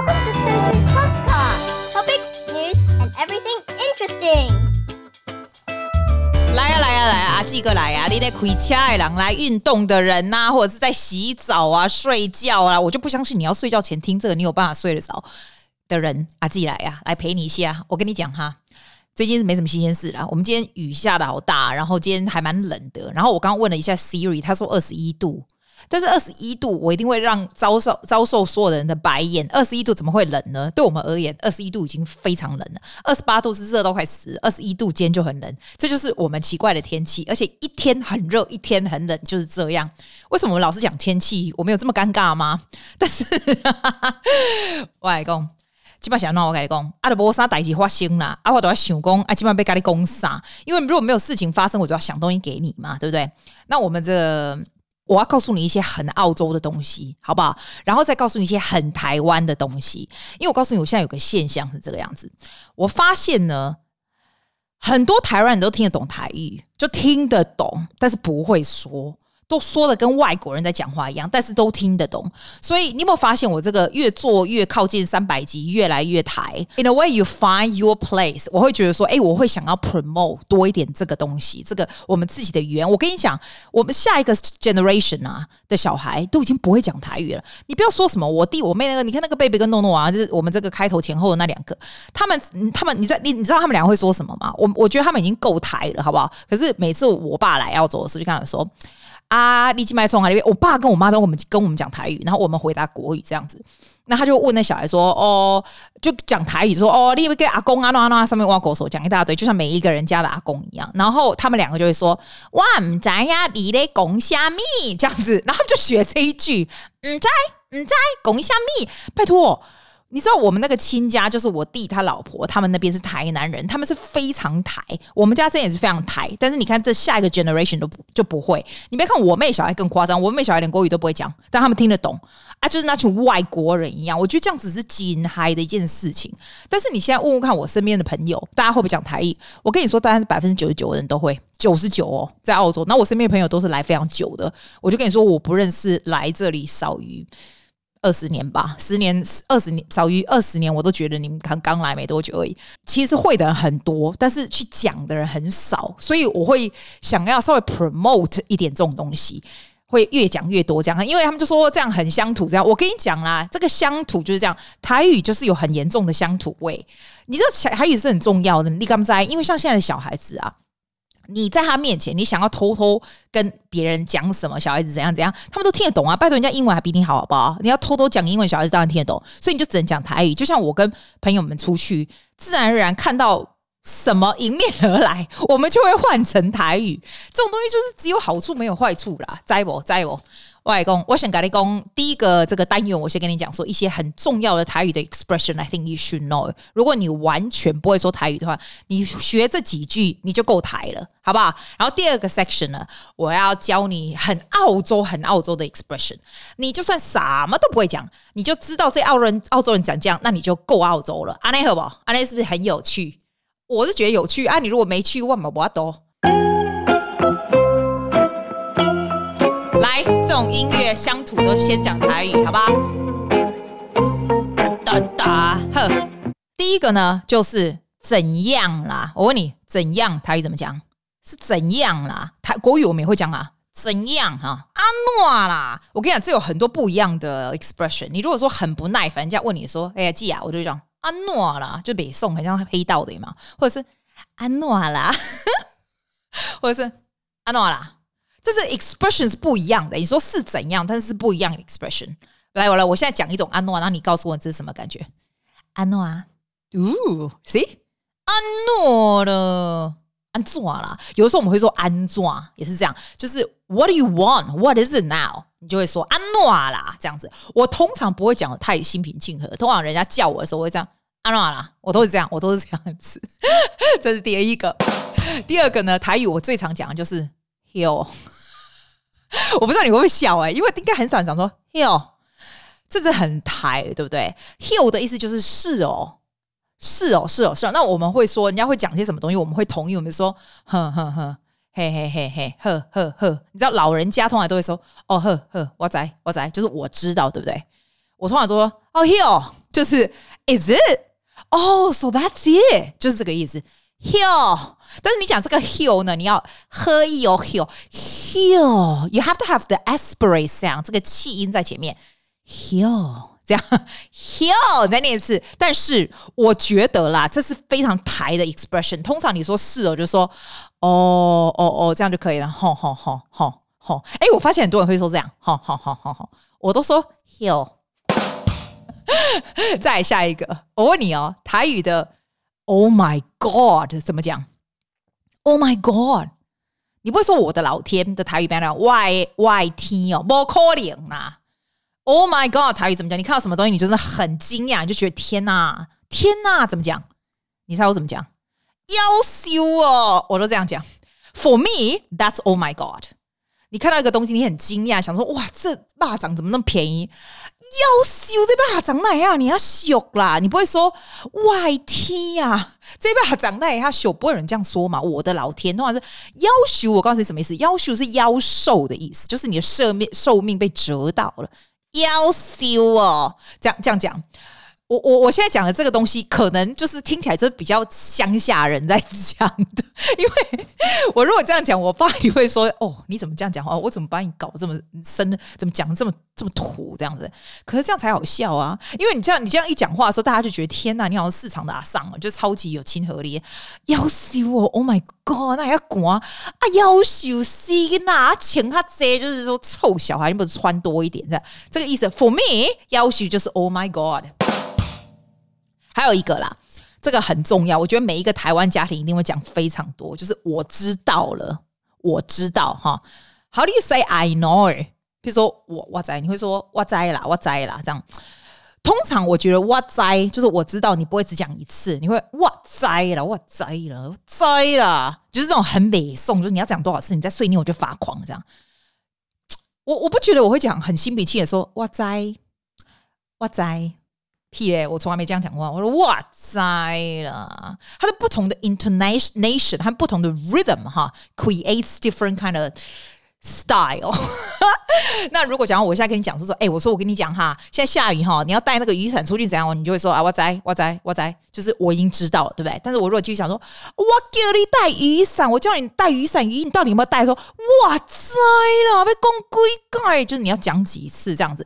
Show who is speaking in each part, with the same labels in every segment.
Speaker 1: Welcome to Susie's podcast. Topics, news, and everything interesting.
Speaker 2: 来呀、啊、来呀、啊、来呀、啊！阿季哥来呀、啊！你在开车的人来运动的人呐、啊，或者是在洗澡啊、睡觉啊，我就不相信你要睡觉前听这个，你有办法睡得着的人。阿季来呀、啊，来陪你一下。我跟你讲哈，最近是没什么新鲜事啦。我们今天雨下得好大，然后今天还蛮冷的。然后我刚问了一下 Siri，他说二十一度。但是二十一度，我一定会让遭受遭受所有的人的白眼。二十一度怎么会冷呢？对我们而言，二十一度已经非常冷了。二十八度是热到快死，二十一度间就很冷，这就是我们奇怪的天气。而且一天很热，一天很冷，就是这样。为什么我老是讲天气？我们有这么尴尬吗？但是，我来讲，基本想闹我跟你讲，阿德波沙代志发生啦，阿我都要想讲，啊，基本被咖喱攻杀。因为如果没有事情发生，我就要想东西给你嘛，对不对？那我们这。我要告诉你一些很澳洲的东西，好不好？然后再告诉你一些很台湾的东西。因为我告诉你，我现在有个现象是这个样子。我发现呢，很多台湾人都听得懂台语，就听得懂，但是不会说。都说的跟外国人在讲话一样，但是都听得懂。所以你有没有发现，我这个越做越靠近三百集，越来越台？In a way, you find your place。我会觉得说，哎，我会想要 promote 多一点这个东西，这个我们自己的语言。我跟你讲，我们下一个 generation 啊的小孩都已经不会讲台语了。你不要说什么我弟我妹那个，你看那个贝贝跟诺诺啊，就是我们这个开头前后的那两个，他们他们，你在你你知道他们两个会说什么吗？我我觉得他们已经够台了，好不好？可是每次我爸来澳洲的时候，就跟他说。啊，你去麦从啊？里边，我爸跟我妈都我们跟我们讲台语，然后我们回答国语这样子。那他就问那小孩说：“哦，就讲台语说哦，你会跟阿公啊那那上面挖狗手讲一大堆，就像每一个人家的阿公一样。”然后他们两个就会说：“哇，唔知呀，你咧讲虾米？”这样子，然后就学这一句：“唔知，唔知，讲虾米？”拜托。你知道我们那个亲家，就是我弟他老婆，他们那边是台南人，他们是非常台。我们家这也是非常台，但是你看这下一个 generation 都就不会。你别看我妹小孩更夸张，我妹小孩连国语都不会讲，但他们听得懂啊，就是那群外国人一样。我觉得这样子是惊嗨的一件事情。但是你现在问问看我身边的朋友，大家会不会讲台语？我跟你说，大概是百分之九十九的人都会，九十九哦，在澳洲。那我身边的朋友都是来非常久的，我就跟你说，我不认识来这里少于。二十年吧，十年、二十年，少于二十年，我都觉得你们刚刚来没多久而已。其实会的人很多，但是去讲的人很少，所以我会想要稍微 promote 一点这种东西，会越讲越多这样。因为他们就说这样很乡土，这样我跟你讲啦，这个乡土就是这样，台语就是有很严重的乡土味。你知道台语是很重要的，你敢不知道？因为像现在的小孩子啊。你在他面前，你想要偷偷跟别人讲什么？小孩子怎样怎样，他们都听得懂啊！拜托，人家英文还比你好，好不好？你要偷偷讲英文，小孩子当然听得懂，所以你就只能讲台语。就像我跟朋友们出去，自然而然看到什么迎面而来，我们就会换成台语。这种东西就是只有好处没有坏处啦，知不？知不？外公，我想跟你讲，第一个这个单元，我先跟你讲说一些很重要的台语的 expression。I think you should know。如果你完全不会说台语的话，你学这几句你就够台了，好不好？然后第二个 section 呢，我要教你很澳洲、很澳洲的 expression。你就算什么都不会讲，你就知道这澳人、澳洲人讲这样，那你就够澳洲了。安内好不好？安内是不是很有趣？我是觉得有趣啊。你如果没去，万宝不要多。来，这种音乐乡土都先讲台语，好吧？哒哒呵，第一个呢就是怎样啦？我问你，怎样台语怎么讲？是怎样啦？台国语我们也会讲啊，怎样哈？安诺啦？我跟你讲，这有很多不一样的 expression。你如果说很不耐烦，人家问你说，哎呀，记啊，我就讲安诺啦，就北宋很像黑道的嘛，或者是安诺啦，或者是安诺啦。这是 expression 是不一样的，你说是怎样，但是是不一样的 expression。来，我来，我现在讲一种安诺，然后你告诉我这是什么感觉？安诺啊，哦，see，安诺了，安怎啦？有的时候我们会说安怎，也是这样，就是 What do you want？What is it now？你就会说安诺啦，这样子。我通常不会讲的太心平气和，通常人家叫我的时候我会这样安诺啦，我都是这样，我都是这样子。这是第一个，第二个呢？台语我最常讲的就是。哟，我不知道你会不会笑哎、因为应该很少人讲说哟，这是很台，对不对？哟的意思就是是哦，是哦，是哦，是哦。那我们会说，人家会讲些什么东西，我们会同意，我们说哼哼哼，嘿嘿嘿嘿，呵呵呵。你知道老人家通常都会说哦呵呵，我在我在，就是我知道，对不对？我通常都说哦哟，就是 Is it? Oh, so that's it，就是这个意思。Hill，但是你讲这个 hill 呢，你要喝一哦 hill hill，you have to have the aspirate sound，这个气音在前面。Hill，这样 hill 再念一次。但是我觉得啦，这是非常台的 expression。通常你说是哦，就说哦哦哦，这样就可以了。吼吼吼吼吼！哎，我发现很多人会说这样。吼吼吼吼吼！我都说 hill。再下一个，我问你哦，台语的。Oh my God，怎么讲？Oh my God，你不会说我的老天的台语变成 Y Y T 哦，不可能呐。Oh my God，台语怎么讲？你看到什么东西，你就是很惊讶，你就觉得天哪，天哪，怎么讲？你猜我怎么讲？夭寿哦，我都这样讲。For me，that's Oh my God。你看到一个东西，你很惊讶，想说哇，这蚂蚱怎么那么便宜？夭寿这把长那样，你要秀啦！你不会说 YT 呀、啊？这把长那样秀，不会有人这样说嘛？我的老天，通常是夭寿。我告诉你什么意思？夭寿是夭寿的意思，就是你的寿命寿命被折到了。妖秀哦，这样这样讲。我我我现在讲的这个东西，可能就是听起来就是比较乡下人在讲的，因为我如果这样讲，我爸你会说：“哦，你怎么这样讲话？我怎么把你搞这么深？怎么讲的这么这么土？这样子？可是这样才好笑啊！因为你这样你这样一讲话的时候，大家就觉得天哪，你好像市场的阿桑啊，就超级有亲和力。夭寿哦，Oh my God，那要管啊！夭寿是哪请他这就是说臭小孩，你不是穿多一点这样这个意思？For me，夭寿就是 Oh my God。还有一个啦，这个很重要，我觉得每一个台湾家庭一定会讲非常多，就是我知道了，我知道哈。How do you say I know？比如说我我在，你会说我在啦，我在啦，这样。通常我觉得我在就是我知道，你不会只讲一次，你会我在了，我在了，我在了，就是这种很美颂，就是你要讲多少次，你再碎念我就发狂这样。我我不觉得我会讲很心平气和说我在，我在。屁嘞！我从来没这样讲过。我说哇塞了，它的不同的 intonation 和不同的 rhythm 哈，creates different kind of style。那如果讲我现在跟你讲说说，哎，我说我跟你讲哈，现在下雨哈，你要带那个雨伞出去怎样？你就会说啊，我在，我在，我在，就是我已经知道了，对不对？但是我如果继续讲说，我叫你带雨伞，我叫你带雨伞，雨你到底有没有带？说哇塞了，被公归盖，就是你要讲几次这样子。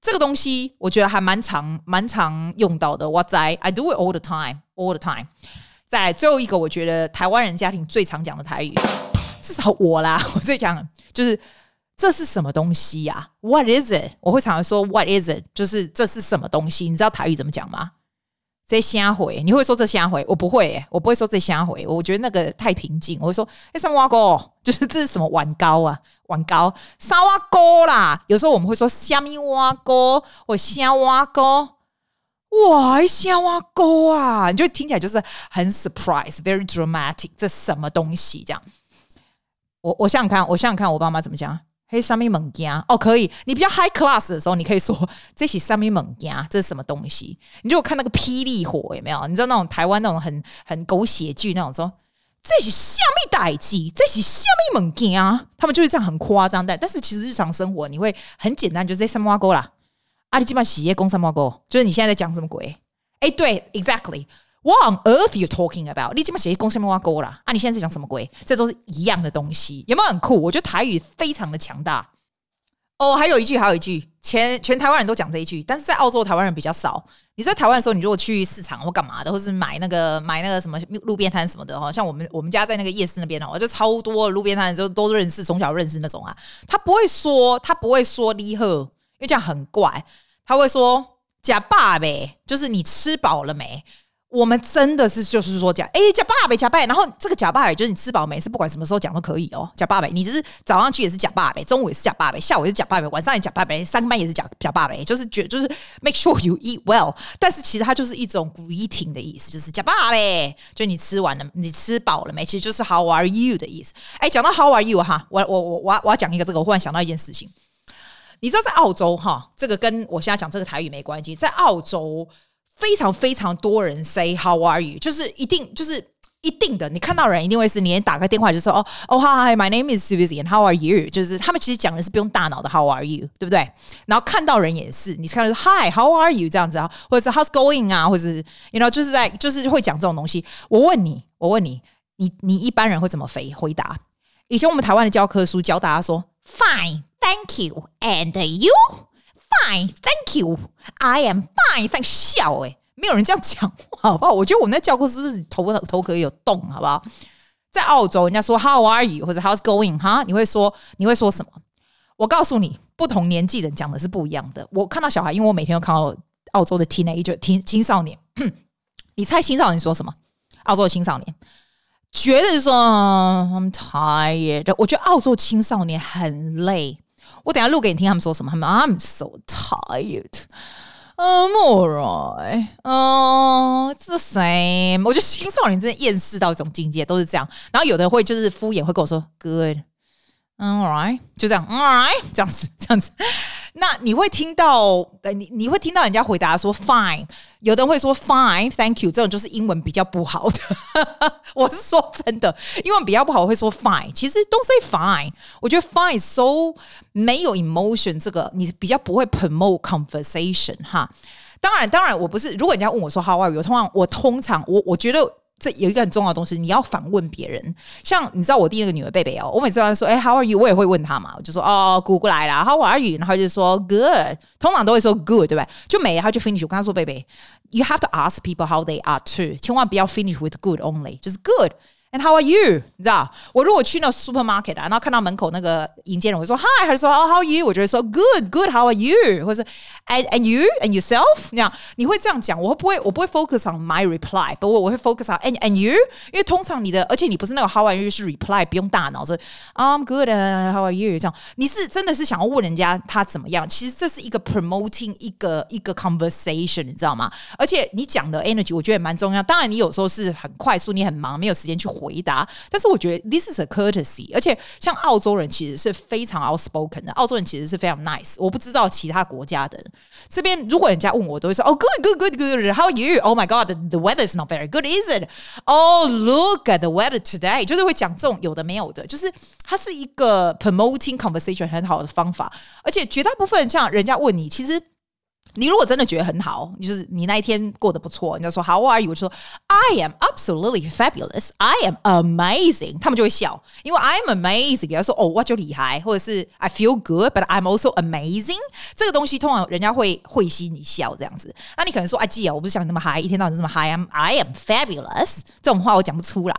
Speaker 2: 这个东西我觉得还蛮常蛮常用到的。我在，I do it all the time, all the time。在最后一个，我觉得台湾人家庭最常讲的台语，至少我啦，我最讲就是这是什么东西呀、？What is it？我会常常说 What is it？就是这是什么东西？你知道台语怎么讲吗？这瞎回，你会说这瞎回？我不会、欸，我不会说这瞎回。我觉得那个太平静，我会说哎，什么碗糕？就是这是什么碗糕啊？碗糕，沙瓦糕啦。有时候我们会说虾米瓦糕或虾瓦糕。哇，虾瓦糕啊！你就听起来就是很 surprise，very dramatic。这什么东西？这样，我我想想看，我想想看，我爸妈怎么讲。嘿，什么物件哦，可以。你比较 high class 的时候，你可以说这是什么物件，这是什么东西？你如果看那个霹雳火有没有？你知道那种台湾那种很很狗血剧那种说这是虾米代志，这是虾米物件啊？他们就是这样很夸张的。但是其实日常生活你会很简单，就是什么碗糕啦。啊，你基本上洗叶公什么碗糕，就是你现在在讲什么鬼？哎，对，exactly。What on earth you talking about？你这么写公什么挖沟啦啊？你现在在讲什么鬼？这都是一样的东西，有没有很酷？我觉得台语非常的强大。哦，还有一句，还有一句，全全台湾人都讲这一句，但是在澳洲台湾人比较少。你在台湾的时候，你如果去市场或干嘛的，或是买那个买那个什么路边摊什么的哈，像我们我们家在那个夜市那边哦，就超多路边摊，就都认识，从小认识那种啊。他不会说，他不会说你好，因为这样很怪。他会说假爸呗，就是你吃饱了没？我们真的是就是说讲，哎，假爸呗，假爸，然后这个假爸就是你吃饱没？是不管什么时候讲都可以哦，假爸呗，你就是早上去也是假爸呗，中午也是假爸呗，下午也是假爸呗，晚上也假爸呗，三班也是假假爸呗，就是觉就是 make sure you eat well。但是其实它就是一种 greeting 的意思，就是假爸呗，就你吃完了，你吃饱了没？其实就是 how are you 的意思。哎，讲到 how are you 哈，我我我我我要讲一个这个，我忽然想到一件事情，你知道在澳洲哈，这个跟我现在讲这个台语没关系，在澳洲。非常非常多人 say how are you，就是一定就是一定的，你看到人一定会是，你打个电话就说哦哦，Hi，my name is Susie，and how are you？就是他们其实讲的是不用大脑的 How are you，对不对？然后看到人也是，你看到 Hi，how are you 这样子啊，或者是 How's going 啊，或者是 you know 就是在就是会讲这种东西。我问你，我问你，你你一般人会怎么回回答？以前我们台湾的教科书教大家说 Fine，thank you，and you Fine, thank you，I am fine，thank 笑哎。没有人这样讲，好不好？我觉得我们在教科书是头头壳有洞，好不好？在澳洲，人家说 How are you 或者 How's going 哈，你会说你会说什么？我告诉你，不同年纪人讲的是不一样的。我看到小孩，因为我每天都看到澳洲的 teenager 青青少年，你猜青少年说什么？澳洲的青少年绝对说 I'm tired。我觉得澳洲青少年很累。我等下录给你听，他们说什么？他们 I'm so tired。嗯，alright，嗯，it's the same。我觉得青少年真的厌世到一种境界，都是这样。然后有的会就是敷衍，会跟我说 good，嗯，alright，就这样，alright，这样子，这样子。那你会听到，你你会听到人家回答说 fine，有的人会说 fine，thank you，这种就是英文比较不好的。我是说真的，英文比较不好，我会说 fine。其实 don't say fine，我觉得 fine so 没有 emotion，这个你比较不会 promote conversation 哈。当然，当然我不是，如果人家问我说 how are you，通常我通常我我觉得。这有一个很重要的东西，你要反问别人。像你知道我第一个女儿贝贝哦，我每次跟她说哎，How are you？我也会问她嘛，我就说哦，姑姑来了，How are you？然后就说 Good，通常都会说 Good，对不对？就没，她就 finish。我跟她说贝贝，You have to ask people how they are too，千万不要 finish with good only，就是 Good。And how are you？你知道，我如果去那 supermarket 啊，然后看到门口那个迎接人，我说 Hi，还是说 Oh how are you？我就会说 Good good how are you？或者是 And and you and yourself？这样你会这样讲，我会不会我不会 focus on my reply，不过我会 focus on and and you，因为通常你的，而且你不是那个 How are you 是 reply，不用大脑，是 I'm good and how are you？这样你是真的是想要问人家他怎么样？其实这是一个 promoting 一个一个 conversation，你知道吗？而且你讲的 energy 我觉得也蛮重要。当然你有时候是很快速，你很忙，没有时间去。 回答，但是我觉得 this is a courtesy，而且像澳洲人其实是非常 outspoken 的，澳洲人其实是非常 nice。我不知道其他国家的这边，如果人家问我，都会说哦、oh,，good good good good，how are you？Oh my god，the weather is not very good，is it？Oh look at the weather today，就是会讲这种有的没有的，就是它是一个 promoting conversation 很好的方法，而且绝大部分像人家问你，其实。你如果真的觉得很好，就是你那一天过得不错，你就说 How are you？就说 I am absolutely fabulous. I am amazing. 他们就会笑，因为 I am amazing。他说哦，我就厉害，或者是 I feel good, but I'm also amazing。这个东西通常人家会会心一笑这样子。那你可能说啊，记啊，我不是像你那么嗨，一天到晚这么嗨。I'm I am fabulous。这种话我讲不出来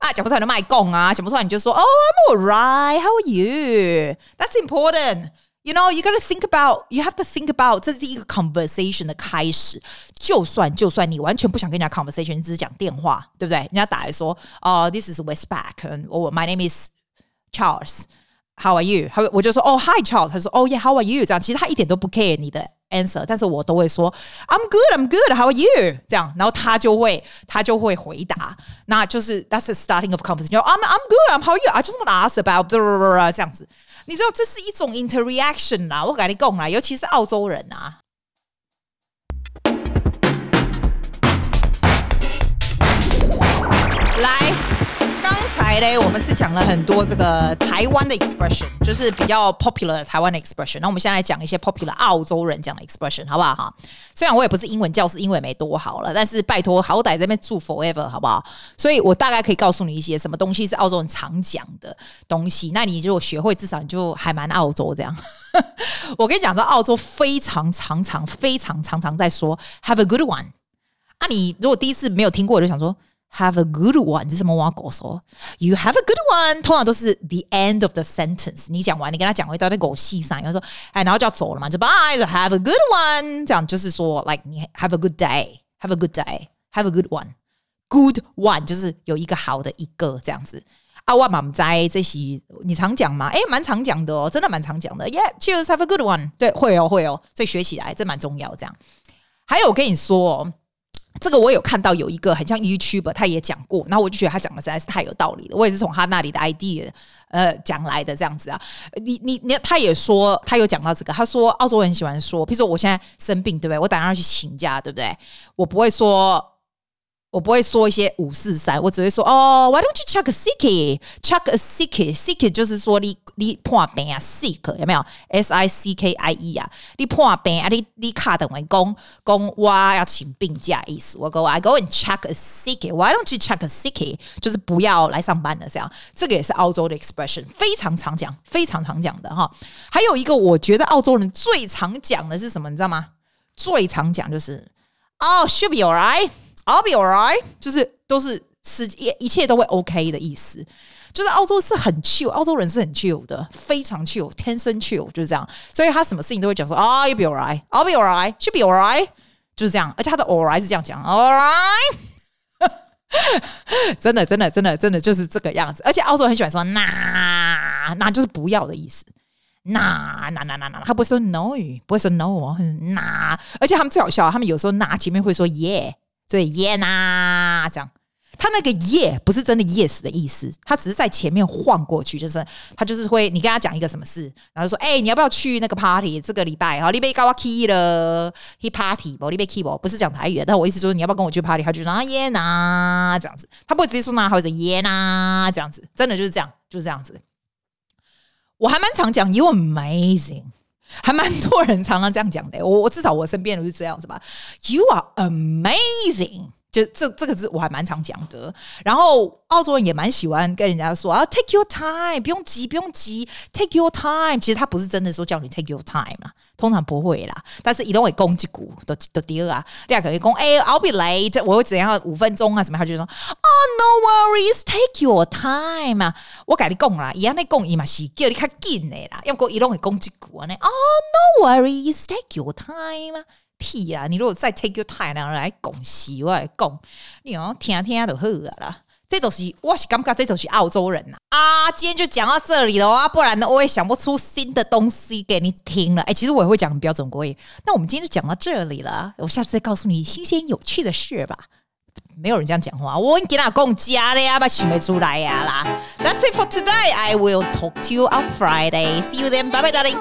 Speaker 2: 啊，讲不出来就卖供啊，讲不出来你就说 Oh, I'm alright. How are you? That's important. You know, you gotta think about. You have to think about. 这是一个 conversation 的开始。就算就算你完全不想跟人家 conversation，你只是讲电话，对不对？人家打来说，哦、uh,，This is Westpac，或 My name is Charles. How are you？他我就说，哦、oh,，Hi Charles。他说，哦、oh,，Yeah，How are you？这样其实他一点都不 care 你的 answer，但是我都会说，I'm good，I'm good。How are you？这样，然后他就会他就会回答，那就是 That's the starting of conversation. I'm I'm good. I'm how are you? I just want to ask about 这样子。 你知道这是一种 interaction 啦，我跟你讲啦，尤其是澳洲人啊，我们是讲了很多这个台湾的 expression，就是比较 popular 的台湾的 expression。那我们现在讲一些 popular 澳洲人讲的 expression，好不好？哈，虽然我也不是英文教师，英文没多好了，但是拜托，好歹这边住 forever，好不好？所以我大概可以告诉你一些什么东西是澳洲人常讲的东西。那你如果学会，至少你就还蛮澳洲这样。我跟你讲，在澳洲非常常常、非常常常在说 have a good one。啊，你如果第一次没有听过，我就想说。Have a good one，这是什么话狗说？You have a good one，通常都是 the end of the sentence。你讲完，你跟他讲一段那狗戏上，然后说，哎，然后就要走了嘛，就 bye，have a good one，这样就是说，like 你 have a good day，have a good day，have a good one，good one 就是有一个好的一个这样子。啊，我满在这些，你常讲吗？哎，蛮常讲的哦，真的蛮常讲的。Yeah，cheers，have a good one。对，会哦，会哦，所以学起来这蛮重要。这样，还有我跟你说。这个我有看到有一个很像 YouTube，他也讲过，然后我就觉得他讲的实在是太有道理了。我也是从他那里的 idea 呃讲来的这样子啊。你你你，他也说他有讲到这个，他说澳洲人喜欢说，比如说我现在生病，对不对？我打算要去请假，对不对？我不会说我不会说一些五四三，我只会说哦，Why don't you chuck a sickie？chuck a sickie，sickie 就是说你你破病啊，sick 有没有？S I C K I E 啊，你破病啊，你你卡等于工工哇要请病假意思。我 go I go and chuck a sickie，Why don't you chuck a sickie？就是不要来上班了，这样。这个也是澳洲的 expression，非常常讲，非常常讲的哈。还有一个，我觉得澳洲人最常讲的是什么？你知道吗？最常讲就是哦，oh，should be alright。I'll be alright，就是都是是一一切都会 OK 的意思。就是澳洲是很 chill，澳洲人是很 chill 的，非常 chill，天生 chill 就是这样。所以他什么事情都会讲说啊，You'll be alright，I'll be alright，should be alright，就是这样。而且他的 alright 是这样讲，alright，真的真的真的真的就是这个样子。而且澳洲人很喜欢说那那就是不要的意思，那那那那那，他不会说 no，不会说 no，那而且他们最好笑，他们有时候那前面会说 yeah。所以耶呐，这样，他那个耶不是真的 yes 的意思，他只是在前面晃过去，就是他就是会，你跟他讲一个什么事，然后说，哎、欸，你要不要去那个 party？这个礼拜哈，你被搞 key 了，he party 不？你被 key 不？不是讲台语，但我意思就是你要不要跟我去 party？他就说啊耶呐，这样子，他不会直接说那，或者耶呐，这样子，真的就是这样，就是这样子。我还蛮常讲，you amazing。还蛮多人常常这样讲的，我我至少我身边都是这样子吧。You are amazing，就这这个字我还蛮常讲的。然后澳洲人也蛮喜欢跟人家说啊，take your time，不用急，不用急，take your time。其实他不是真的说叫你 take your time 啊，通常不会啦。但是一定会攻击股都都第二啊，第二个会讲哎，I'll be late，我会怎样五分钟啊什么？他就说哦，no worries，take your time 啊。我跟你讲啦，一样的讲伊嘛是叫你较紧的啦，要不过伊拢会攻击股啊呢。哦，no worries，take your time 啊。屁啦！你如果再 take your time 然后来讲戏，我来讲，你哦听听就好啦。这都是我是感觉这都是澳洲人呐啊！今天就讲到这里了啊，不然呢我也想不出新的东西给你听了。哎，其实我也会讲很标准国语。那我们今天就讲到这里了，我下次再告诉你新鲜有趣的事吧。没有人这样讲话，我给他讲假的呀，把想不出来呀啦。That's it for today. I will talk to you on Friday. See you then. Bye bye, darling.